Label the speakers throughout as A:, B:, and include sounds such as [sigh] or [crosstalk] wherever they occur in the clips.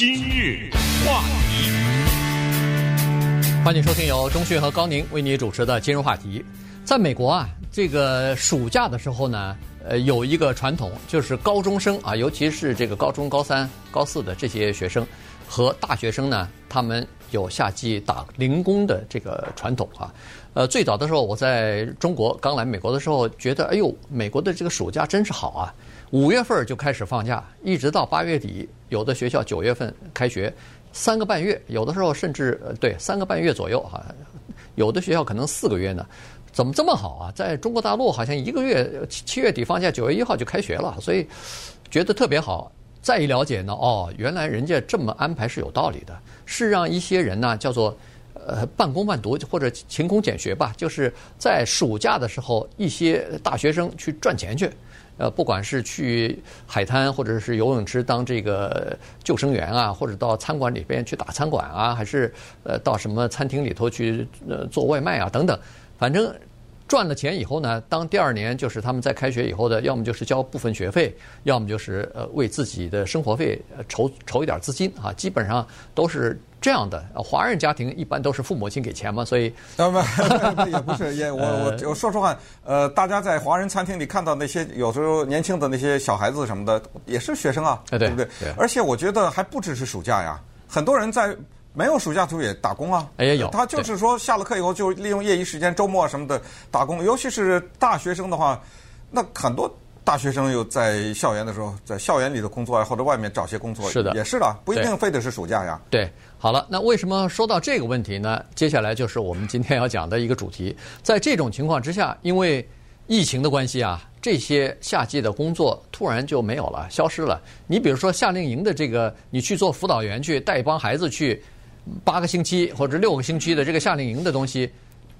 A: 今日话题，
B: 欢迎收听由钟讯和高宁为你主持的今日话题。在美国啊，这个暑假的时候呢，呃，有一个传统，就是高中生啊，尤其是这个高中高三、高四的这些学生和大学生呢，他们有夏季打零工的这个传统啊。呃，最早的时候我在中国刚来美国的时候，觉得哎呦，美国的这个暑假真是好啊。五月份就开始放假，一直到八月底，有的学校九月份开学，三个半月，有的时候甚至呃对三个半月左右哈，有的学校可能四个月呢，怎么这么好啊？在中国大陆好像一个月七七月底放假，九月一号就开学了，所以觉得特别好。再一了解呢，哦，原来人家这么安排是有道理的，是让一些人呢叫做呃半工半读或者勤工俭学吧，就是在暑假的时候，一些大学生去赚钱去。呃，不管是去海滩或者是游泳池当这个救生员啊，或者到餐馆里边去打餐馆啊，还是呃到什么餐厅里头去呃做外卖啊等等，反正赚了钱以后呢，当第二年就是他们在开学以后的，要么就是交部分学费，要么就是呃为自己的生活费筹筹一点资金啊，基本上都是。这样的华人家庭一般都是父母亲给钱嘛，所以 [laughs]
C: 呃不 [laughs] 也不是也我我我说实话，呃，大家在华人餐厅里看到那些有时候年轻的那些小孩子什么的，也是学生啊，对不对？而且我觉得还不只是暑假呀，很多人在没有暑假时候也打工啊，
B: 也有。
C: 他就是说下了课以后就利用业余时间、周末什么的打工，尤其是大学生的话，那很多。大学生又在校园的时候，在校园里的工作啊，或者外面找些工作，
B: 是的，
C: 也是的，不一定非得是暑假呀。
B: 对，好了，那为什么说到这个问题呢？接下来就是我们今天要讲的一个主题。在这种情况之下，因为疫情的关系啊，这些夏季的工作突然就没有了，消失了。你比如说夏令营的这个，你去做辅导员去带一帮孩子去八个星期或者六个星期的这个夏令营的东西。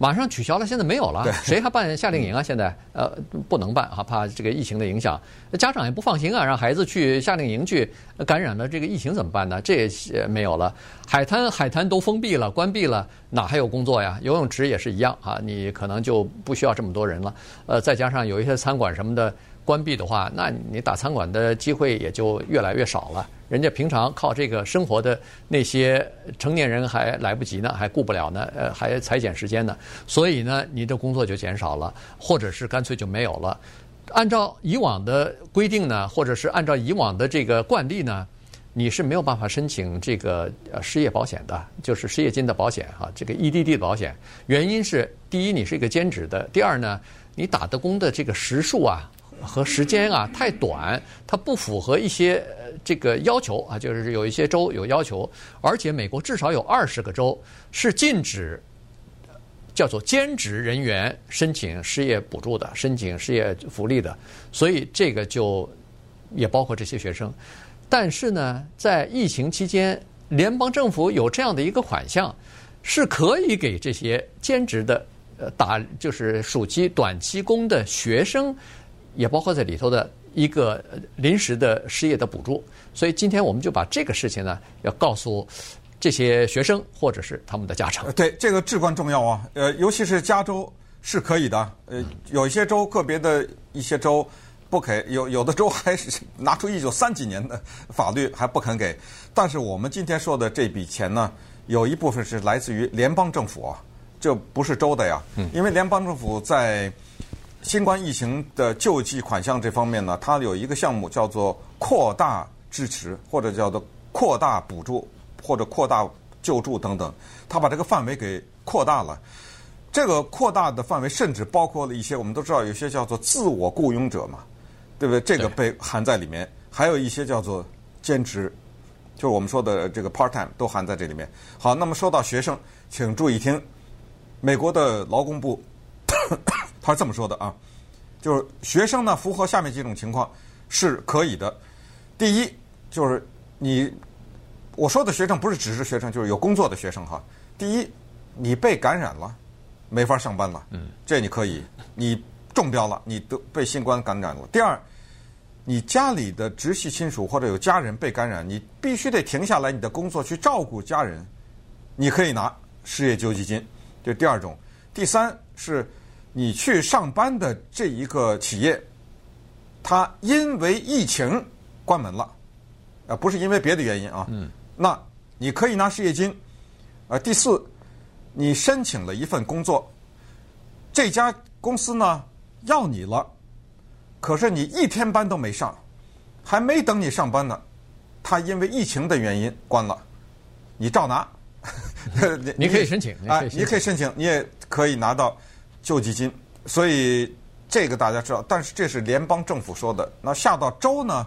B: 马上取消了，现在没有了。谁还办夏令营啊？现在呃不能办啊，怕这个疫情的影响。家长也不放心啊，让孩子去夏令营去感染了这个疫情怎么办呢？这也没有了。海滩海滩都封闭了，关闭了，哪还有工作呀？游泳池也是一样啊，你可能就不需要这么多人了。呃，再加上有一些餐馆什么的。关闭的话，那你打餐馆的机会也就越来越少了。人家平常靠这个生活的那些成年人还来不及呢，还顾不了呢，呃，还裁减时间呢。所以呢，你的工作就减少了，或者是干脆就没有了。按照以往的规定呢，或者是按照以往的这个惯例呢，你是没有办法申请这个失业保险的，就是失业金的保险哈，这个 EDD 的保险。原因是第一，你是一个兼职的；第二呢，你打的工的这个时数啊。和时间啊太短，它不符合一些这个要求啊，就是有一些州有要求，而且美国至少有二十个州是禁止叫做兼职人员申请失业补助的，申请失业福利的，所以这个就也包括这些学生。但是呢，在疫情期间，联邦政府有这样的一个款项，是可以给这些兼职的呃打就是暑期短期工的学生。也包括在里头的一个临时的失业的补助，所以今天我们就把这个事情呢，要告诉这些学生或者是他们的家长。
C: 对，这个至关重要啊！呃，尤其是加州是可以的，呃，有一些州个别的一些州不给，有有的州还是拿出一九三几年的法律还不肯给。但是我们今天说的这笔钱呢，有一部分是来自于联邦政府啊，这不是州的呀，因为联邦政府在。新冠疫情的救济款项这方面呢，它有一个项目叫做扩大支持，或者叫做扩大补助，或者扩大救助等等。它把这个范围给扩大了。这个扩大的范围甚至包括了一些我们都知道有些叫做自我雇佣者嘛，对不对？这个被含在里面，还有一些叫做兼职，就是我们说的这个 part time 都含在这里面。好，那么说到学生，请注意听，美国的劳工部。他是这么说的啊，就是学生呢，符合下面几种情况是可以的。第一，就是你我说的学生不是只是学生，就是有工作的学生哈。第一，你被感染了，没法上班了，嗯，这你可以，你中标了，你得被新冠感染了。第二，你家里的直系亲属或者有家人被感染，你必须得停下来你的工作去照顾家人，你可以拿失业救济金，这第二种。第三是。你去上班的这一个企业，它因为疫情关门了，啊，不是因为别的原因啊。嗯。那你可以拿失业金。呃，第四，你申请了一份工作，这家公司呢要你了，可是你一天班都没上，还没等你上班呢，他因为疫情的原因关了，你照拿。[laughs]
B: 你你可以申请，
C: 啊，你可以申请，你也可以拿到救济金。所以这个大家知道，但是这是联邦政府说的。那下到州呢，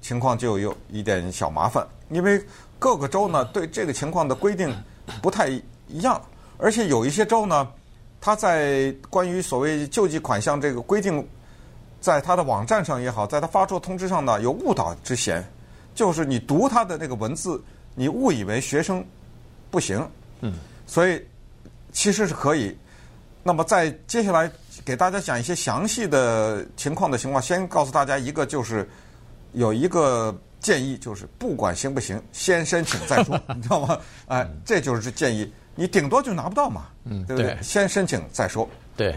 C: 情况就有一点小麻烦，因为各个州呢对这个情况的规定不太一样，而且有一些州呢，它在关于所谓救济款项这个规定，在它的网站上也好，在它发出通知上呢有误导之嫌，就是你读它的那个文字，你误以为学生。不行，嗯，所以其实是可以。那么在接下来给大家讲一些详细的情况的情况，先告诉大家一个，就是有一个建议，就是不管行不行，先申请再说，[laughs] 你知道吗？哎，这就是建议，你顶多就拿不到嘛，嗯，对不对？先申请再说。
B: 对，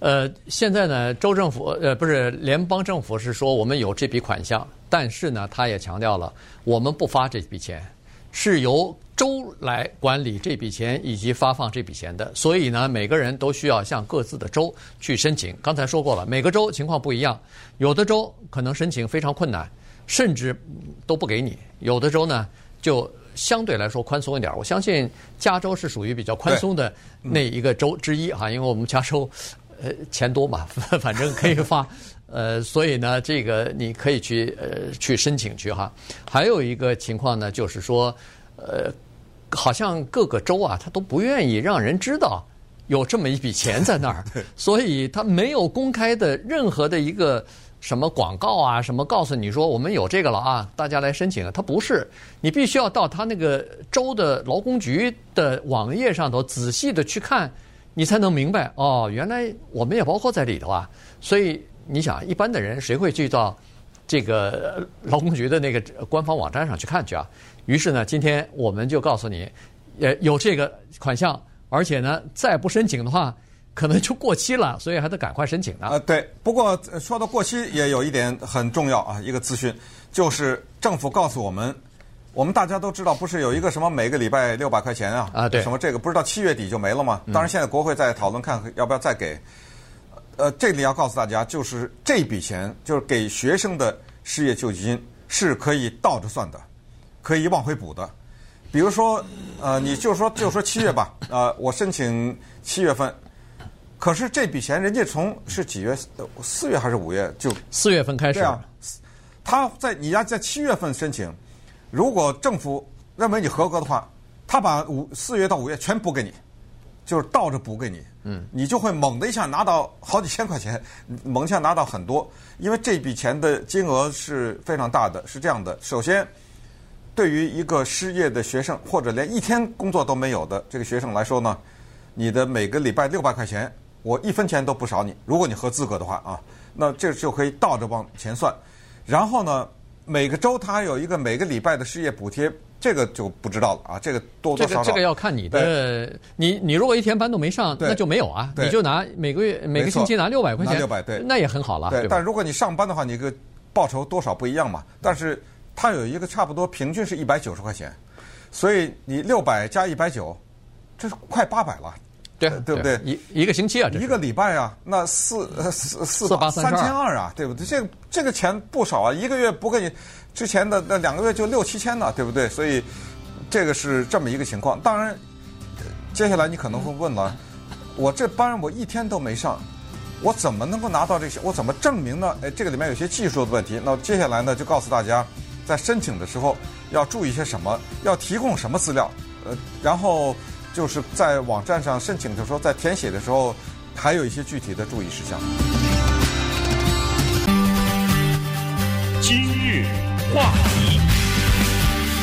B: 呃，现在呢，州政府呃不是联邦政府是说我们有这笔款项，但是呢，他也强调了我们不发这笔钱。是由州来管理这笔钱以及发放这笔钱的，所以呢，每个人都需要向各自的州去申请。刚才说过了，每个州情况不一样，有的州可能申请非常困难，甚至都不给你；有的州呢，就相对来说宽松一点。我相信加州是属于比较宽松的那一个州之一哈，因为我们加州呃钱多嘛，[laughs] 反正可以发。呃，所以呢，这个你可以去呃去申请去哈。还有一个情况呢，就是说，呃，好像各个州啊，他都不愿意让人知道有这么一笔钱在那儿，[laughs] 所以他没有公开的任何的一个什么广告啊，什么告诉你说我们有这个了啊，大家来申请。他不是，你必须要到他那个州的劳工局的网页上头仔细的去看，你才能明白哦，原来我们也包括在里头啊，所以。你想，一般的人谁会去到这个劳工局的那个官方网站上去看去啊？于是呢，今天我们就告诉你，呃，有这个款项，而且呢，再不申请的话，可能就过期了，所以还得赶快申请呢。
C: 呃，对。不过说到过期，也有一点很重要啊，一个资讯就是政府告诉我们，我们大家都知道，不是有一个什么每个礼拜六百块钱啊？
B: 啊，对。
C: 什么这个不是到七月底就没了吗？当然，现在国会在讨论看要不要再给。呃，这里要告诉大家，就是这笔钱就是给学生的失业救济金是可以倒着算的，可以往回补的。比如说，呃，你就说就说七月吧，呃，我申请七月份，可是这笔钱人家从是几月？四月还是五月就
B: 四月份开始？
C: 对啊，他在你要在七月份申请，如果政府认为你合格的话，他把五四月到五月全补给你。就是倒着补给你，嗯，你就会猛的一下拿到好几千块钱，猛一下拿到很多，因为这笔钱的金额是非常大的。是这样的，首先，对于一个失业的学生或者连一天工作都没有的这个学生来说呢，你的每个礼拜六百块钱，我一分钱都不少你。如果你合资格的话啊，那这就可以倒着往前算。然后呢，每个周他还有一个每个礼拜的失业补贴。这个就不知道了啊，这个多多少少，
B: 这个这个要看你的，你你如果一天班都没上，那就没有啊，你就拿每个月每个星期拿六百块钱，
C: 六百对，
B: 那也很好了。
C: 对，但如果你上班的话，你个报酬多少不一样嘛？但是它有一个差不多平均是一百九十块钱，所以你六百加一百九，这是快八百了。
B: 对，
C: 对不对？
B: 一一个星期啊，
C: 一个礼拜啊，那四四四八三千二啊，对不对？这个这个钱不少啊，一个月不给你，之前的那两个月就六七千呢，对不对？所以这个是这么一个情况。当然，接下来你可能会问了，我这班我一天都没上，我怎么能够拿到这些？我怎么证明呢？哎，这个里面有些技术的问题。那接下来呢，就告诉大家，在申请的时候要注意些什么，要提供什么资料，呃，然后。就是在网站上申请的时候，在填写的时候，还有一些具体的注意事项。
A: 今日话题，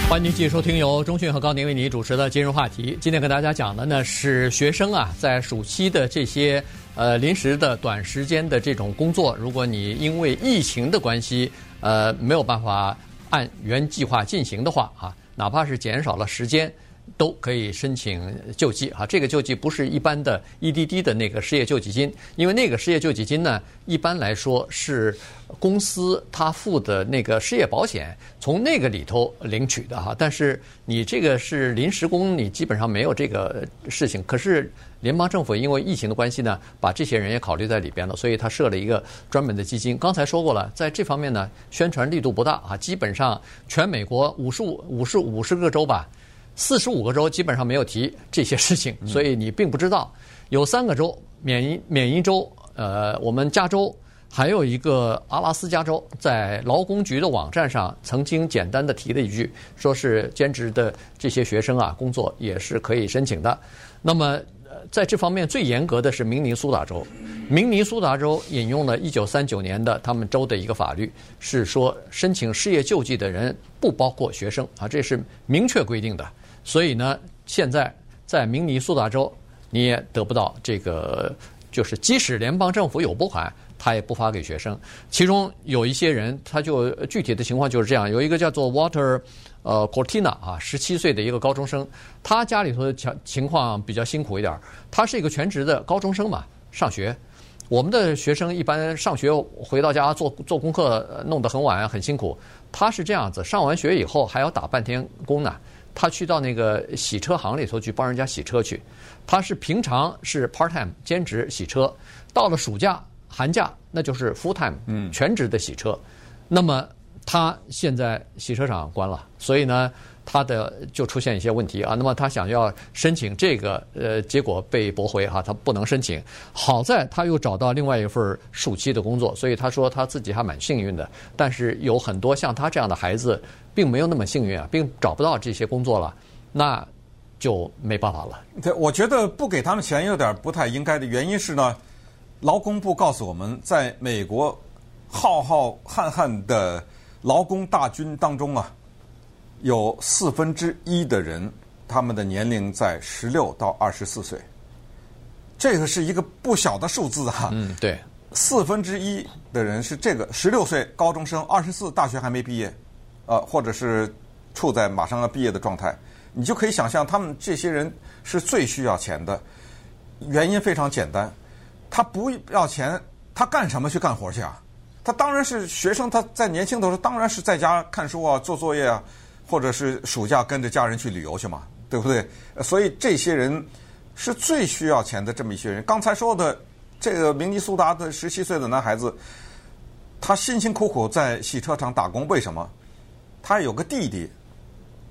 B: 欢迎您继续收听由中讯和高宁为您主持的今日话题。今天跟大家讲的呢是学生啊，在暑期的这些呃临时的短时间的这种工作，如果你因为疫情的关系呃没有办法按原计划进行的话啊，哪怕是减少了时间。都可以申请救济啊，这个救济不是一般的 EDD 的那个失业救济金，因为那个失业救济金呢，一般来说是公司他付的那个失业保险从那个里头领取的哈。但是你这个是临时工，你基本上没有这个事情。可是联邦政府因为疫情的关系呢，把这些人也考虑在里边了，所以他设了一个专门的基金。刚才说过了，在这方面呢，宣传力度不大啊，基本上全美国五十五、五十五十个州吧。四十五个州基本上没有提这些事情，所以你并不知道。有三个州缅因缅因州，呃，我们加州还有一个阿拉斯加州，在劳工局的网站上曾经简单的提了一句，说是兼职的这些学生啊，工作也是可以申请的。那么，在这方面最严格的是明尼苏达州。明尼苏达州引用了一九三九年的他们州的一个法律，是说申请失业救济的人不包括学生啊，这是明确规定的。所以呢，现在在明尼苏达州，你也得不到这个，就是即使联邦政府有拨款，他也不发给学生。其中有一些人，他就具体的情况就是这样：有一个叫做 Water，呃，Cortina 啊，十七岁的一个高中生，他家里头的情情况比较辛苦一点。他是一个全职的高中生嘛，上学。我们的学生一般上学回到家做做功课，弄得很晚，很辛苦。他是这样子，上完学以后还要打半天工呢。他去到那个洗车行里头去帮人家洗车去，他是平常是 part time 兼职洗车，到了暑假寒假那就是 full time 全职的洗车。那么他现在洗车场关了，所以呢，他的就出现一些问题啊。那么他想要申请这个，呃，结果被驳回哈，他不能申请。好在他又找到另外一份暑期的工作，所以他说他自己还蛮幸运的。但是有很多像他这样的孩子。并没有那么幸运啊，并找不到这些工作了，那就没办法了。
C: 对，我觉得不给他们钱有点不太应该的原因是呢，劳工部告诉我们，在美国浩浩瀚瀚的劳工大军当中啊，有四分之一的人，他们的年龄在十六到二十四岁，这个是一个不小的数字啊。
B: 嗯，对，
C: 四分之一的人是这个十六岁高中生，二十四大学还没毕业。呃，或者是处在马上要毕业的状态，你就可以想象，他们这些人是最需要钱的。原因非常简单，他不要钱，他干什么去干活去啊？他当然是学生，他在年轻的时候当然是在家看书啊、做作业啊，或者是暑假跟着家人去旅游去嘛，对不对？所以这些人是最需要钱的这么一些人。刚才说的这个明尼苏达的十七岁的男孩子，他辛辛苦苦在洗车厂打工，为什么？他有个弟弟，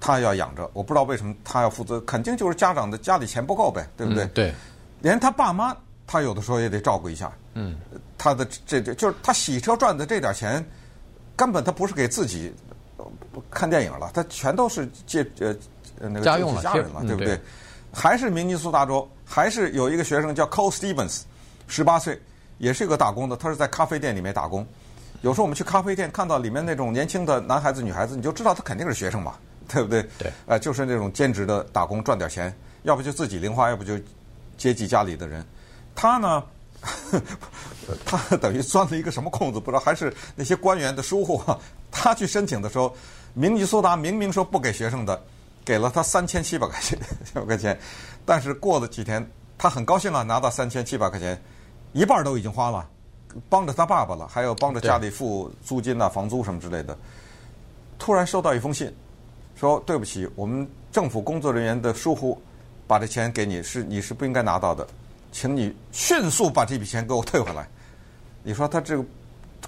C: 他要养着，我不知道为什么他要负责，肯定就是家长的家里钱不够呗，对不对？
B: 嗯、对，
C: 连他爸妈，他有的时候也得照顾一下。嗯，他的这这就是他洗车赚的这点钱，根本他不是给自己看电影了，他全都是借呃那个
B: 家用了，
C: 家人了，对不对？嗯、还是明尼苏达州，还是有一个学生叫 Cole Stevens，十八岁，也是一个打工的，他是在咖啡店里面打工。有时候我们去咖啡店看到里面那种年轻的男孩子、女孩子，你就知道他肯定是学生嘛，对不对？
B: 对。
C: 呃，就是那种兼职的打工赚点钱，要不就自己零花，要不就接济家里的人。他呢，[laughs] 他等于钻了一个什么空子，不知道还是那些官员的疏忽。他去申请的时候，明尼苏达明明说不给学生的，给了他三千七百块钱，七百块钱。[laughs] 但是过了几天，他很高兴啊，拿到三千七百块钱，一半都已经花了。帮着他爸爸了，还有帮着家里付租金啊、房租什么之类的。突然收到一封信，说对不起，我们政府工作人员的疏忽，把这钱给你是你是不应该拿到的，请你迅速把这笔钱给我退回来。你说他这个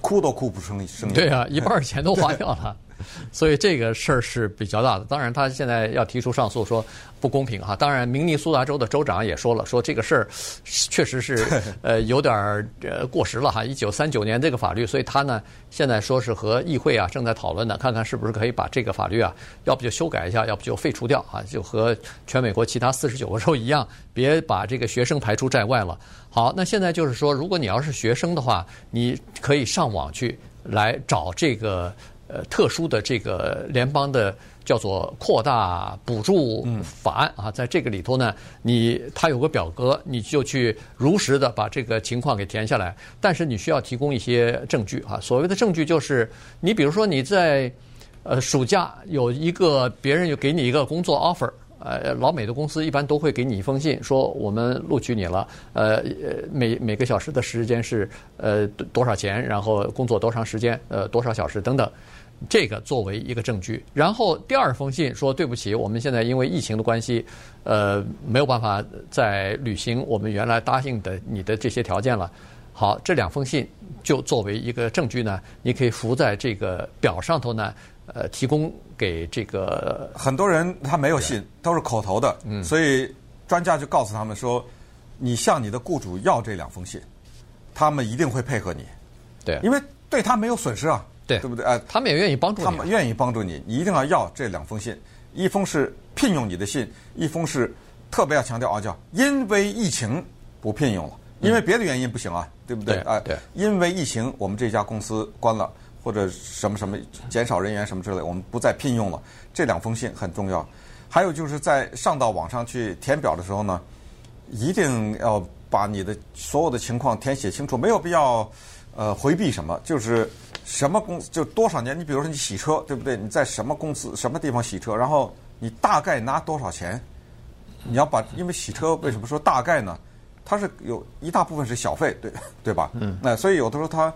C: 哭都哭不出声音。
B: 对啊，一半钱都花掉了。[laughs] 所以这个事儿是比较大的。当然，他现在要提出上诉，说不公平哈。当然，明尼苏达州的州长也说了，说这个事儿确实是 [laughs] 呃有点儿呃过时了哈。一九三九年这个法律，所以他呢现在说是和议会啊正在讨论呢，看看是不是可以把这个法律啊，要不就修改一下，要不就废除掉啊，就和全美国其他四十九个州一样，别把这个学生排除在外了。好，那现在就是说，如果你要是学生的话，你可以上网去来找这个。呃，特殊的这个联邦的叫做扩大补助法案啊，在这个里头呢，你它有个表格，你就去如实的把这个情况给填下来。但是你需要提供一些证据啊，所谓的证据就是，你比如说你在呃暑假有一个别人就给你一个工作 offer，呃，老美的公司一般都会给你一封信，说我们录取你了，呃，每每个小时的时间是呃多少钱，然后工作多长时间，呃，多少小时等等，这个作为一个证据。然后第二封信说，对不起，我们现在因为疫情的关系，呃，没有办法再履行我们原来答应的你的这些条件了。好，这两封信就作为一个证据呢，你可以附在这个表上头呢。呃，提供给这个
C: 很多人他没有信，都是口头的，
B: 嗯，
C: 所以专家就告诉他们说，你向你的雇主要这两封信，他们一定会配合你，
B: 对，
C: 因为对他没有损失啊，
B: 对，
C: 对不对？哎，
B: 他们也愿意帮助你，
C: 他们愿意帮助你，你一定要要这两封信，一封是聘用你的信，一封是特别要强调啊，叫因为疫情不聘用了，因为别的原因不行啊，对不对？
B: 哎，对，
C: 因为疫情我们这家公司关了。或者什么什么减少人员什么之类，我们不再聘用了。这两封信很重要。还有就是在上到网上去填表的时候呢，一定要把你的所有的情况填写清楚，没有必要呃回避什么。就是什么公司就多少年，你比如说你洗车，对不对？你在什么公司什么地方洗车，然后你大概拿多少钱？你要把，因为洗车为什么说大概呢？它是有一大部分是小费，对对吧？嗯。那所以有的时候它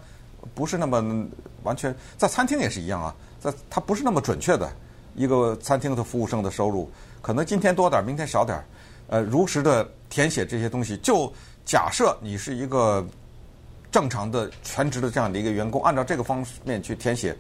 C: 不是那么。完全在餐厅也是一样啊，在它不是那么准确的一个餐厅的服务生的收入，可能今天多点儿，明天少点儿。呃，如实的填写这些东西，就假设你是一个正常的全职的这样的一个员工，按照这个方面去填写，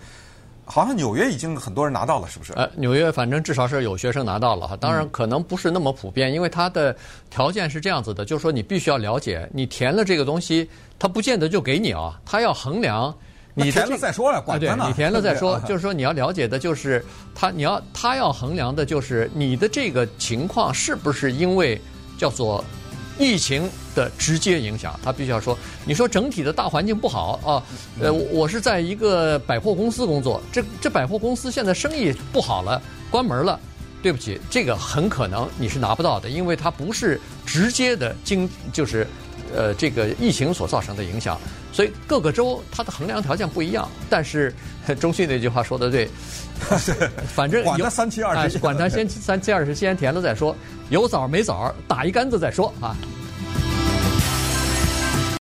C: 好像纽约已经很多人拿到了，是不是？
B: 呃，纽约反正至少是有学生拿到了哈，当然可能不是那么普遍，因为它的条件是这样子的，就是说你必须要了解，你填了这个东西，它不见得就给你啊，它要衡量。你
C: 填了再说呀，管他呢。
B: 你填了再说，就是说你要了解的，就是他，你要他要衡量的，就是你的这个情况是不是因为叫做疫情的直接影响。他必须要说，你说整体的大环境不好啊，呃，我是在一个百货公司工作，这这百货公司现在生意不好了，关门了。对不起，这个很可能你是拿不到的，因为它不是直接的经，就是。呃，这个疫情所造成的影响，所以各个州它的衡量条件不一样。但是中信那句话说的对，[laughs] 反正
C: 管他三七二十一，
B: 管他先三七二十一，先填了再说，有枣没枣，打一竿子再说啊。